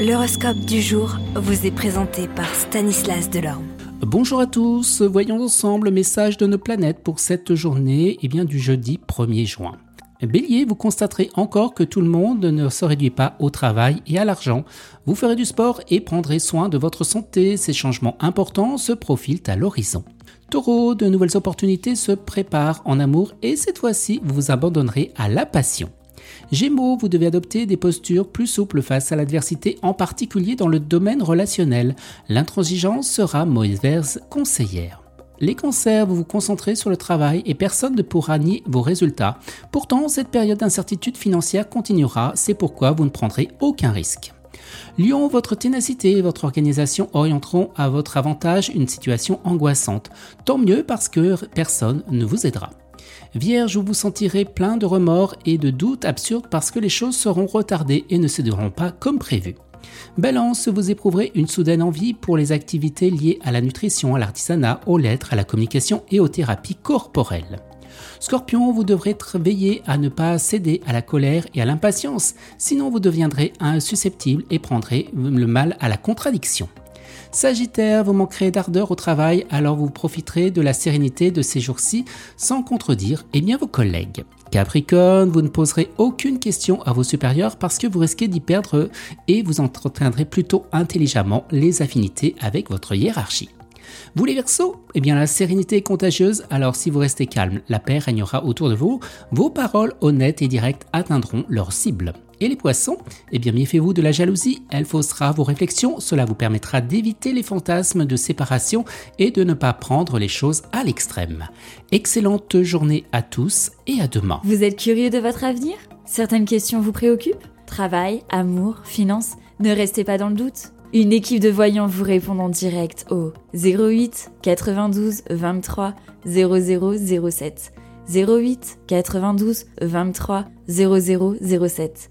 L'horoscope du jour vous est présenté par Stanislas Delorme. Bonjour à tous, voyons ensemble le message de nos planètes pour cette journée et eh bien, du jeudi 1er juin. Bélier, vous constaterez encore que tout le monde ne se réduit pas au travail et à l'argent. Vous ferez du sport et prendrez soin de votre santé. Ces changements importants se profilent à l'horizon. Taureau, de nouvelles opportunités se préparent en amour et cette fois-ci, vous vous abandonnerez à la passion. Gémeaux, vous devez adopter des postures plus souples face à l'adversité, en particulier dans le domaine relationnel. L'intransigeance sera mauvaise conseillère. Les cancers, vous vous concentrez sur le travail et personne ne pourra nier vos résultats. Pourtant, cette période d'incertitude financière continuera, c'est pourquoi vous ne prendrez aucun risque. Lion, votre ténacité et votre organisation orienteront à votre avantage une situation angoissante. Tant mieux parce que personne ne vous aidera. Vierge, vous vous sentirez plein de remords et de doutes absurdes parce que les choses seront retardées et ne se dérouleront pas comme prévu. Balance, vous éprouverez une soudaine envie pour les activités liées à la nutrition, à l'artisanat, aux lettres, à la communication et aux thérapies corporelles. Scorpion, vous devrez veiller à ne pas céder à la colère et à l'impatience, sinon vous deviendrez insusceptible et prendrez le mal à la contradiction. Sagittaire, vous manquerez d'ardeur au travail, alors vous profiterez de la sérénité de ces jours-ci sans contredire eh bien, vos collègues. Capricorne, vous ne poserez aucune question à vos supérieurs parce que vous risquez d'y perdre et vous entretiendrez plutôt intelligemment les affinités avec votre hiérarchie. Vous les Verseaux Eh bien la sérénité est contagieuse, alors si vous restez calme, la paix régnera autour de vous, vos paroles honnêtes et directes atteindront leur cible. Et les poissons Eh bien méfiez-vous de la jalousie, elle faussera vos réflexions, cela vous permettra d'éviter les fantasmes de séparation et de ne pas prendre les choses à l'extrême. Excellente journée à tous et à demain. Vous êtes curieux de votre avenir? Certaines questions vous préoccupent? Travail, amour, finances? Ne restez pas dans le doute. Une équipe de voyants vous répond en direct au 08 92 23 0007. 08 92 23 0007.